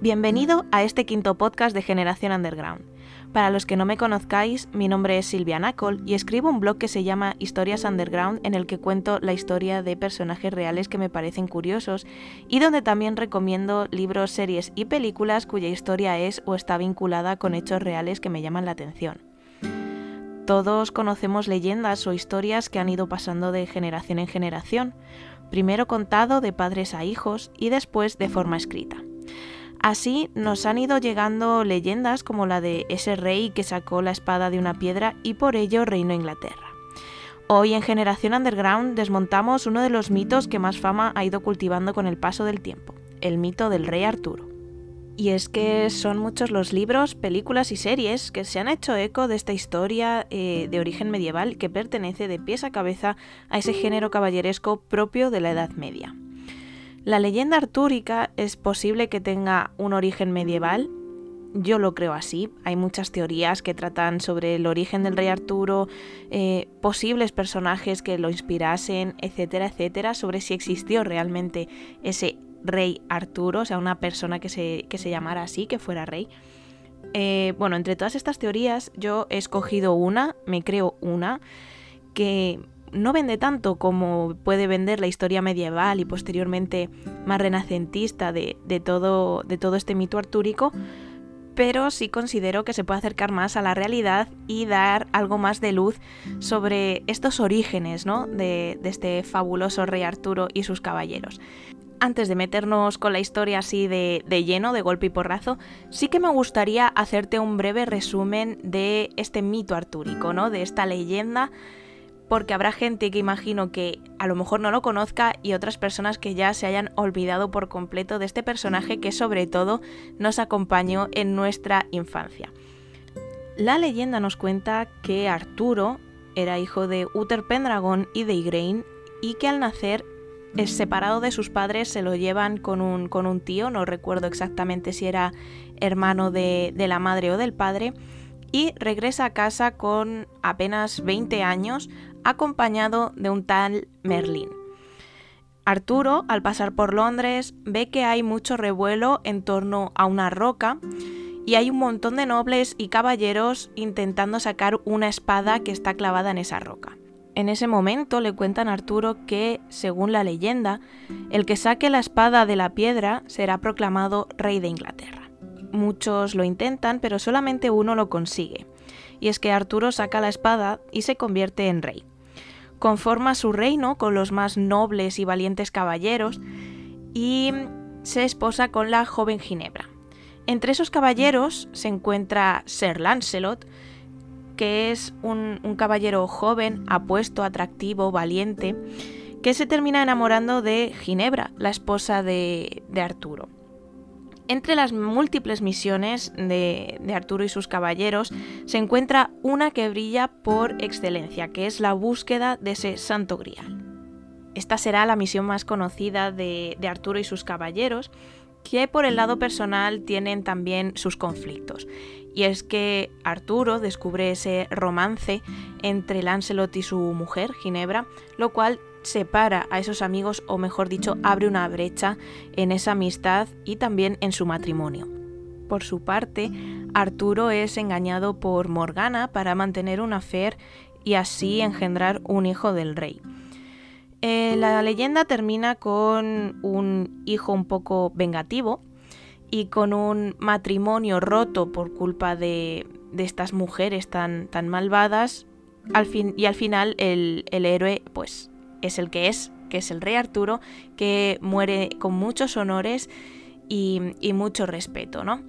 Bienvenido a este quinto podcast de Generación Underground. Para los que no me conozcáis, mi nombre es Silvia Nacol y escribo un blog que se llama Historias Underground en el que cuento la historia de personajes reales que me parecen curiosos y donde también recomiendo libros, series y películas cuya historia es o está vinculada con hechos reales que me llaman la atención. Todos conocemos leyendas o historias que han ido pasando de generación en generación, primero contado de padres a hijos y después de forma escrita. Así nos han ido llegando leyendas como la de ese rey que sacó la espada de una piedra y por ello reinó Inglaterra. Hoy en Generación Underground desmontamos uno de los mitos que más fama ha ido cultivando con el paso del tiempo, el mito del rey Arturo. Y es que son muchos los libros, películas y series que se han hecho eco de esta historia eh, de origen medieval que pertenece de pies a cabeza a ese género caballeresco propio de la Edad Media. La leyenda artúrica es posible que tenga un origen medieval. Yo lo creo así. Hay muchas teorías que tratan sobre el origen del rey Arturo, eh, posibles personajes que lo inspirasen, etcétera, etcétera, sobre si existió realmente ese rey Arturo, o sea, una persona que se, que se llamara así, que fuera rey. Eh, bueno, entre todas estas teorías yo he escogido una, me creo una, que no vende tanto como puede vender la historia medieval y posteriormente más renacentista de, todo, de todo este mito artúrico, pero sí considero que se puede acercar más a la realidad y dar algo más de luz sobre estos orígenes ¿no? de, este fabuloso rey Arturo y sus caballeros. Antes de meternos con la historia así de, de, lleno, de golpe y porrazo, sí que me gustaría hacerte un breve resumen de este mito artúrico, ¿no? De esta leyenda porque habrá gente que imagino que a lo mejor no lo conozca y otras personas que ya se hayan olvidado por completo de este personaje que sobre todo nos acompañó en nuestra infancia. La leyenda nos cuenta que Arturo era hijo de Uther Pendragon y de Igraine y que al nacer es separado de sus padres, se lo llevan con un, con un tío, no recuerdo exactamente si era hermano de, de la madre o del padre, y regresa a casa con apenas 20 años acompañado de un tal Merlín. Arturo, al pasar por Londres, ve que hay mucho revuelo en torno a una roca y hay un montón de nobles y caballeros intentando sacar una espada que está clavada en esa roca. En ese momento le cuentan a Arturo que, según la leyenda, el que saque la espada de la piedra será proclamado rey de Inglaterra. Muchos lo intentan, pero solamente uno lo consigue, y es que Arturo saca la espada y se convierte en rey. Conforma su reino con los más nobles y valientes caballeros y se esposa con la joven Ginebra. Entre esos caballeros se encuentra Sir Lancelot, que es un, caballero joven, apuesto, atractivo, valiente, que se termina enamorando de Ginebra, la esposa de Arturo. Entre las múltiples misiones de, Arturo y sus caballeros se encuentra una que brilla por excelencia, que es la búsqueda de ese santo grial. Esta será la misión más conocida de, de Arturo y sus caballeros, que por el lado personal tienen también sus conflictos. Y es que Arturo descubre ese romance entre Lancelot y su mujer, Ginebra, lo cual separa a esos amigos o mejor dicho abre una brecha en esa amistad y también en su matrimonio. Por su parte, Arturo es engañado por Morgana para mantener una fe y así engendrar un hijo del rey. Eh, la leyenda termina con un hijo un poco vengativo y con un matrimonio roto por culpa de, estas mujeres tan, tan malvadas. Al fin, y al final el, el héroe pues es el que es, que es el rey Arturo, que muere con muchos honores y, mucho respeto, ¿no?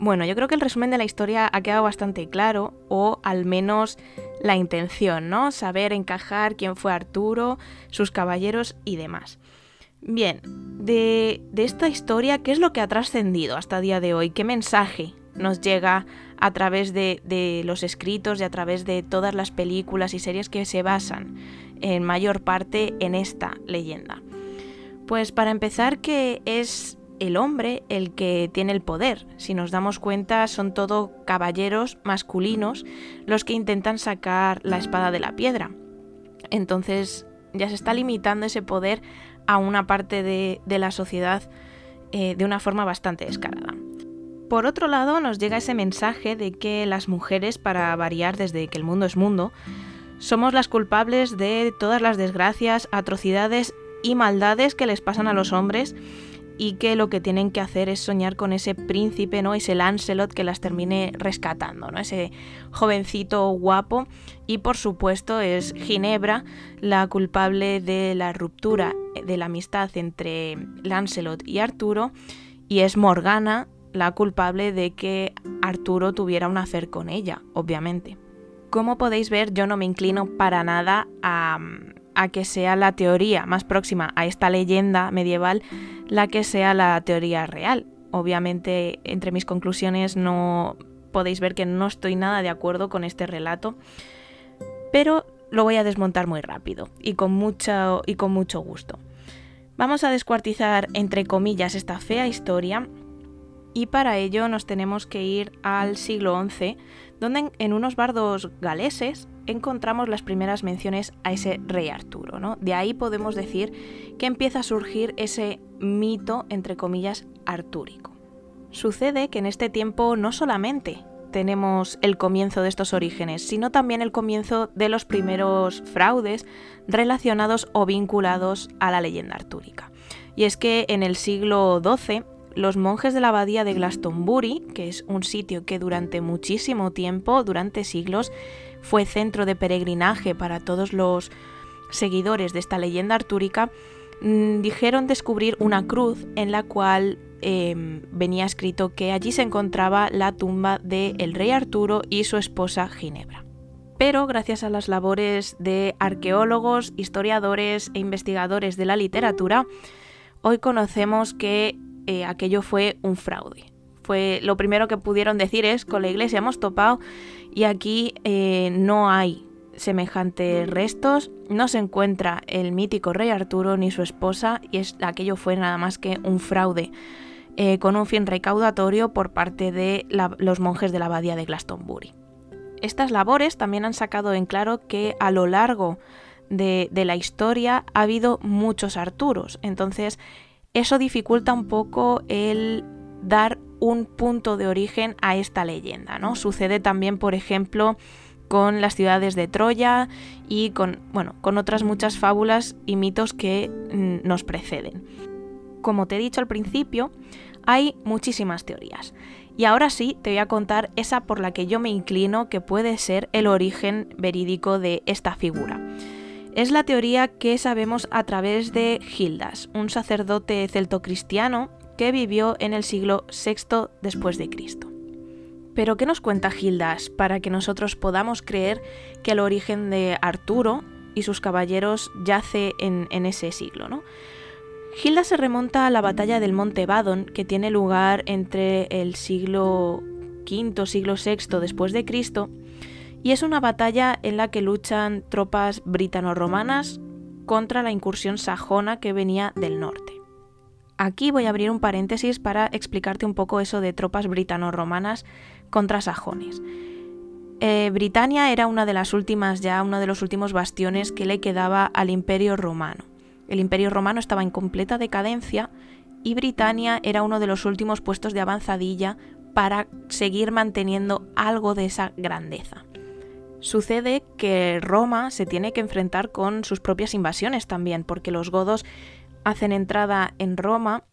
Bueno, yo creo que el resumen de la historia ha quedado bastante claro, o al menos la intención, ¿no? Saber encajar quién fue Arturo, sus caballeros y demás. Bien, de, esta historia, ¿qué es lo que ha trascendido hasta el día de hoy? ¿Qué mensaje nos llega a través de, de, los escritos y a través de todas las películas y series que se basan en mayor parte en esta leyenda. Pues para empezar que es el hombre el que tiene el poder. Si nos damos cuenta, son todo caballeros masculinos los que intentan sacar la espada de la piedra. Entonces ya se está limitando ese poder a una parte de, la sociedad eh, de una forma bastante descarada. Por otro lado, nos llega ese mensaje de que las mujeres, para variar desde que el mundo es mundo, somos las culpables de todas las desgracias, atrocidades y maldades que les pasan a los hombres y que lo que tienen que hacer es soñar con ese príncipe, ¿no? Ese Lancelot que las termine rescatando, ¿no? Ese jovencito guapo y por supuesto es Ginebra la culpable de la ruptura de la amistad entre Lancelot y Arturo y es Morgana la culpable de que Arturo tuviera un hacer con ella, obviamente. Como podéis ver, yo no me inclino para nada a, a que sea la teoría más próxima a esta leyenda medieval la que sea la teoría real. Obviamente, entre mis conclusiones no podéis ver que no estoy nada de acuerdo con este relato, pero lo voy a desmontar muy rápido y con, mucho, y con mucho gusto. Vamos a descuartizar, entre comillas, esta fea historia y para ello nos tenemos que ir al siglo XI, donde en unos bardos galeses encontramos las primeras menciones a ese rey Arturo. ¿no? De ahí podemos decir que empieza a surgir ese mito, entre comillas, artúrico. Sucede que en este tiempo no solamente tenemos el comienzo de estos orígenes, sino también el comienzo de los primeros fraudes relacionados o vinculados a la leyenda artúrica. Y es que en el siglo XII los monjes de la abadía de Glastonbury, que es un sitio que durante muchísimo tiempo, durante siglos, fue centro de peregrinaje para todos los seguidores de esta leyenda artúrica, mm, dijeron descubrir una cruz en la cual em, venía escrito que allí se encontraba la tumba del rey Arturo y su esposa Ginebra. Pero gracias a las labores de arqueólogos, historiadores e investigadores de la literatura, hoy conocemos que eh, aquello fue un fraude. Fue lo primero que pudieron decir es con la iglesia hemos topado y aquí eh, no hay semejantes restos, no se encuentra el mítico rey Arturo ni su esposa y es, aquello fue nada más que un fraude eh, con un fin recaudatorio por parte de los monjes de la abadía de Glastonbury. Estas labores también han sacado en claro que a lo largo de, de la historia ha habido muchos Arturos, entonces eso dificulta un poco el dar un punto de origen a esta leyenda, ¿no? Sucede también, por ejemplo, con las ciudades de Troya y con, bueno, con otras muchas fábulas y mitos que mm, nos preceden. Como te he dicho al principio, hay muchísimas teorías. Y ahora sí, te voy a contar esa por la que yo me inclino que puede ser el origen verídico de esta figura. Es la teoría que sabemos a través de Gildas, un sacerdote celtocristiano que vivió en el siglo VI después de Cristo. Pero ¿qué nos cuenta Gildas para que nosotros podamos creer que el origen de Arturo y sus caballeros yace en, ese siglo? ¿no? Gildas se remonta a la batalla del Monte Badon, que tiene lugar entre el siglo V, siglo VI después de Cristo, y es una batalla en la que luchan tropas britano-romanas contra la incursión sajona que venía del norte. Aquí voy a abrir un paréntesis para explicarte un poco eso de tropas britano-romanas contra sajones. Eh, Britania era una de las últimas ya, uno de los últimos bastiones que le quedaba al Imperio Romano. El Imperio Romano estaba en completa decadencia y Britania era uno de los últimos puestos de avanzadilla para seguir manteniendo algo de esa grandeza. Sucede que Roma se tiene que enfrentar con sus propias invasiones también, porque los godos hacen entrada en Roma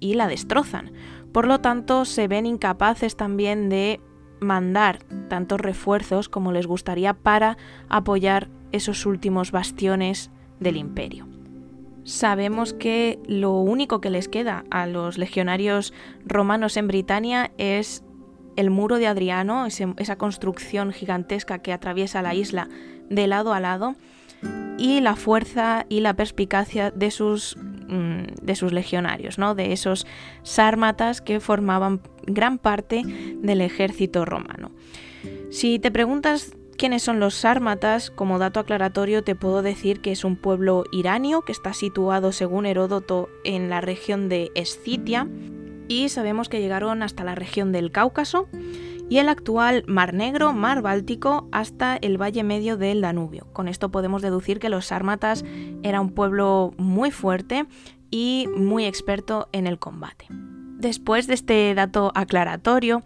y la destrozan. Por lo tanto, se ven incapaces también de mandar tantos refuerzos como les gustaría para apoyar esos últimos bastiones del imperio. Sabemos que lo único que les queda a los legionarios romanos en Britania es el muro de Adriano, esa construcción gigantesca que atraviesa la isla de lado a lado, y la fuerza y la perspicacia de sus, mm, de sus legionarios, ¿no? de esos sármatas que formaban gran parte del ejército romano. Si te preguntas quiénes son los sármatas, como dato aclaratorio te puedo decir que es un pueblo iranio que está situado, según Heródoto, en la región de Escitia, y sabemos que llegaron hasta la región del Cáucaso y el actual Mar Negro, Mar Báltico, hasta el valle medio del Danubio. Con esto podemos deducir que los sármatas era un pueblo muy fuerte y muy experto en el combate. Después de este dato aclaratorio,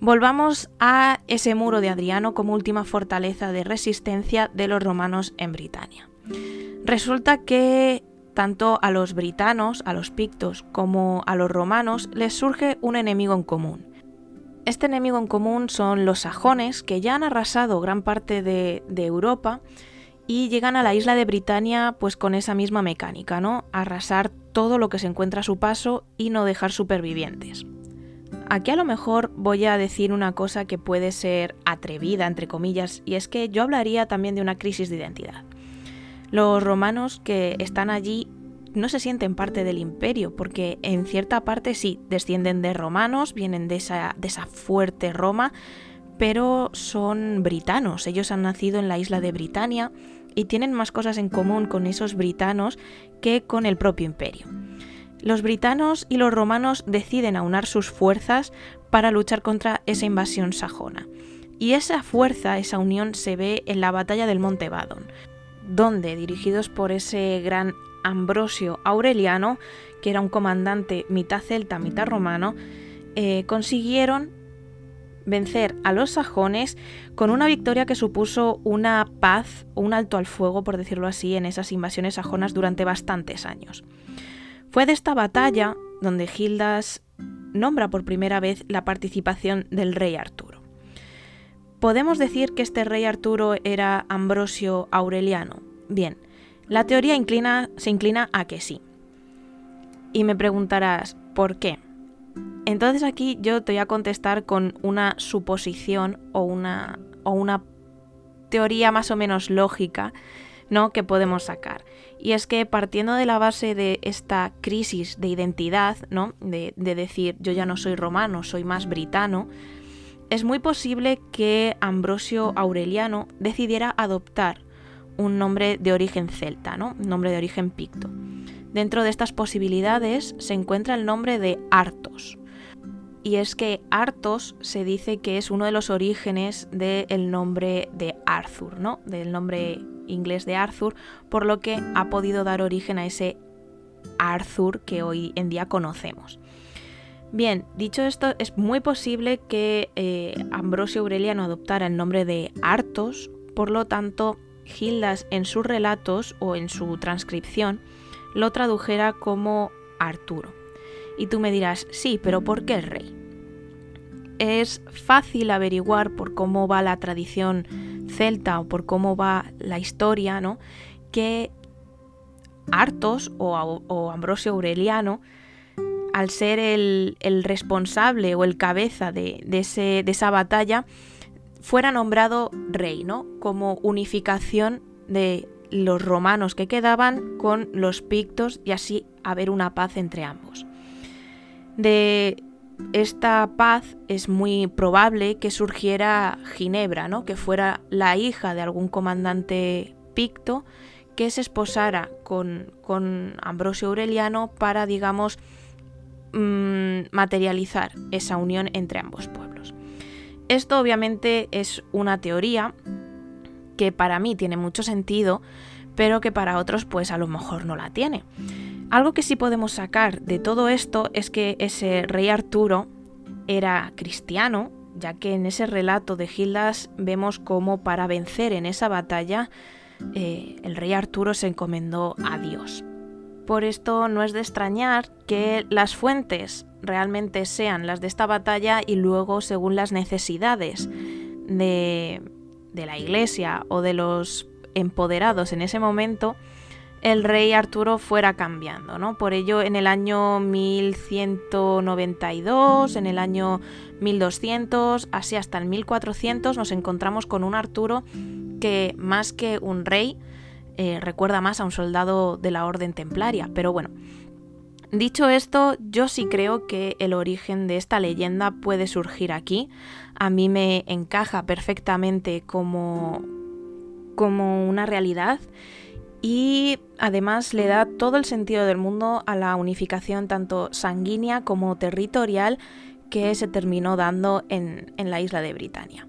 volvamos a ese muro de Adriano como última fortaleza de resistencia de los romanos en Britania. Resulta que tanto a los britanos, a los pictos, como a los romanos les surge un enemigo en común. Este enemigo en común son los sajones, que ya han arrasado gran parte de, Europa y llegan a la isla de Britania pues con esa misma mecánica, ¿no? Arrasar todo lo que se encuentra a su paso y no dejar supervivientes. Aquí a lo mejor voy a decir una cosa que puede ser atrevida, entre comillas, y es que yo hablaría también de una crisis de identidad. Los romanos que están allí no se sienten parte del imperio, porque en cierta parte sí, descienden de romanos, vienen de esa, fuerte Roma, pero son britanos, ellos han nacido en la isla de Britania y tienen más cosas en común con esos britanos que con el propio imperio. Los britanos y los romanos deciden aunar sus fuerzas para luchar contra esa invasión sajona. Y esa fuerza, esa unión se ve en la batalla del Monte Badon, donde, dirigidos por ese gran Ambrosio Aureliano, que era un comandante mitad celta, mitad romano, eh, consiguieron vencer a los sajones con una victoria que supuso una paz un alto al fuego, por decirlo así, en esas invasiones sajonas durante bastantes años. Fue de esta batalla donde Gildas nombra por primera vez la participación del rey Arturo. ¿Podemos decir que este rey Arturo era Ambrosio Aureliano? Bien, la teoría se inclina a que sí. Y me preguntarás, ¿por qué? Entonces aquí yo te voy a contestar con una suposición o una, teoría más o menos lógica ¿no? que podemos sacar. Y es que partiendo de la base de esta crisis de identidad, ¿no? de decir yo ya no soy romano, soy más britano, es muy posible que Ambrosio Aureliano decidiera adoptar un nombre de origen celta, ¿no? un nombre de origen picto. Dentro de estas posibilidades se encuentra el nombre de Artos. Y es que Artos se dice que es uno de los orígenes del nombre de Arthur, ¿no? Del nombre inglés de Arthur, por lo que ha podido dar origen a ese Arthur que hoy en día conocemos. Bien, dicho esto, es muy posible que eh, Ambrosio Aureliano adoptara el nombre de Artos, por lo tanto, Gildas en sus relatos o en su transcripción lo tradujera como Arturo. Y tú me dirás, sí, pero ¿por qué rey? Es fácil averiguar por cómo va la tradición celta o por cómo va la historia, ¿no? Que Artos o, Ambrosio Aureliano, al ser el, responsable o el cabeza de, ese, de esa batalla, fuera nombrado rey, ¿no? Como unificación de los romanos que quedaban con los pictos y así haber una paz entre ambos. De esta paz es muy probable que surgiera Ginebra, ¿no? que fuera la hija de algún comandante picto que se esposara con, con Ambrosio Aureliano para, digamos, mm, materializar esa unión entre ambos pueblos. Esto obviamente es una teoría que para mí tiene mucho sentido, pero que para otros pues a lo mejor no la tiene. Algo que sí podemos sacar de todo esto es que ese rey Arturo era cristiano, ya que en ese relato de Gildas vemos cómo para vencer en esa batalla eh, el rey Arturo se encomendó a Dios. Por esto no es de extrañar que las fuentes realmente sean las de esta batalla y luego según las necesidades de, la iglesia o de los empoderados en ese momento, el rey Arturo fuera cambiando, ¿no? Por ello, en el año 1192, en el año 1200, así hasta el 1400, nos encontramos con un Arturo que más que un rey, eh, recuerda más a un soldado de la Orden Templaria. Pero bueno, dicho esto, yo sí creo que el origen de esta leyenda puede surgir aquí. A mí me encaja perfectamente como, como una realidad y además le da todo el sentido del mundo a la unificación tanto sanguínea como territorial que se terminó dando en, en la isla de Britania.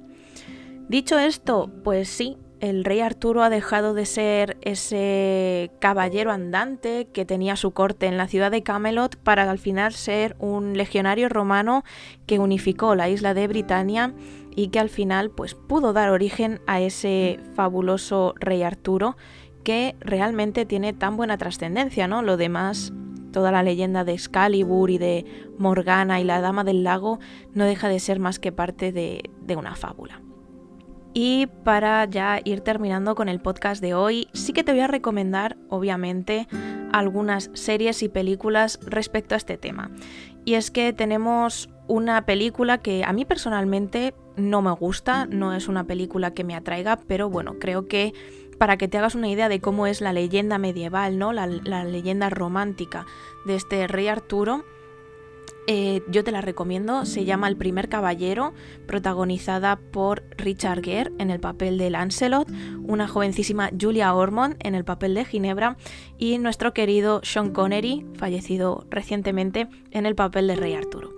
Dicho esto, pues sí, el rey Arturo ha dejado de ser ese caballero andante que tenía su corte en la ciudad de Camelot para al final ser un legionario romano que unificó la isla de Britania y que al final pues pudo dar origen a ese fabuloso rey Arturo que realmente tiene tan buena trascendencia, ¿no? Lo demás toda la leyenda de Excalibur y de Morgana y la Dama del Lago no deja de ser más que parte de, de una fábula. Y para ya ir terminando con el podcast de hoy, sí que te voy a recomendar, obviamente, algunas series y películas respecto a este tema. Y es que tenemos una película que a mí personalmente no me gusta, no es una película que me atraiga, pero bueno, creo que para que te hagas una idea de cómo es la leyenda medieval, ¿no? La, la leyenda romántica de este rey Arturo, eh, yo te la recomiendo, se llama El primer caballero, protagonizada por Richard Gere en el papel de Lancelot, una jovencísima Julia Ormond en el papel de Ginebra y nuestro querido Sean Connery, fallecido recientemente, en el papel de Rey Arturo.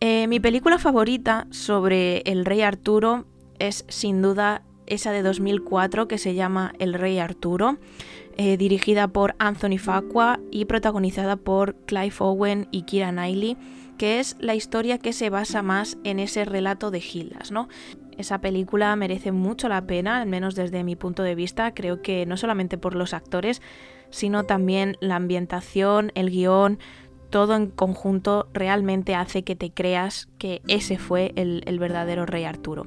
Eh, mi película favorita sobre el Rey Arturo es sin duda esa de 2004 que se llama El Rey Arturo. Eh, dirigida por Anthony Facua y protagonizada por Clive Owen y Kira Knightley, que es la historia que se basa más en ese relato de Gildas, ¿no? Esa película merece mucho la pena, al menos desde mi punto de vista, creo que no solamente por los actores, sino también la ambientación, el guion, todo en conjunto realmente hace que te creas que ese fue el verdadero rey Arturo.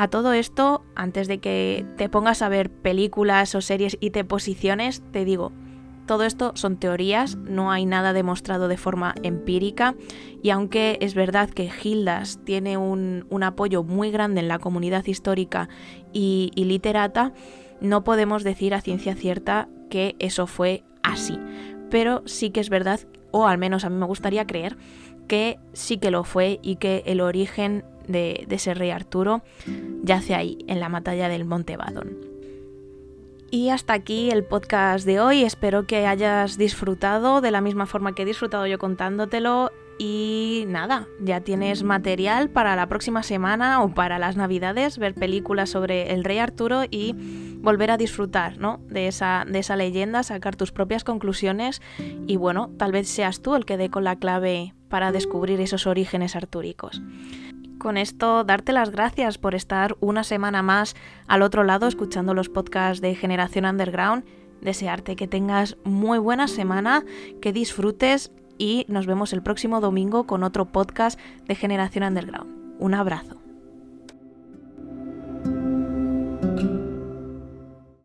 A todo esto, antes de que te pongas a ver películas o series y te posiciones, te digo, todo esto son teorías, no hay nada demostrado de forma empírica y aunque es verdad que Gildas tiene un, apoyo muy grande en la comunidad histórica y, y literata, no podemos decir a ciencia cierta que eso fue así. Pero sí que es verdad, o al menos a mí me gustaría creer, que sí que lo fue y que el origen de, ese rey Arturo yace ahí, en la batalla del Monte Badon. Y hasta aquí el podcast de hoy. Espero que hayas disfrutado de la misma forma que he disfrutado yo contándotelo. Y nada, ya tienes material para la próxima semana o para las navidades, ver películas sobre el rey Arturo y volver a disfrutar ¿no? de, esa, de esa leyenda, sacar tus propias conclusiones y bueno, tal vez seas tú el que dé con la clave para descubrir esos orígenes artúricos con esto darte las gracias por estar una semana más al otro lado escuchando los podcasts de Generación Underground. Desearte que tengas muy buena semana, que disfrutes y nos vemos el próximo domingo con otro podcast de Generación Underground. Un abrazo.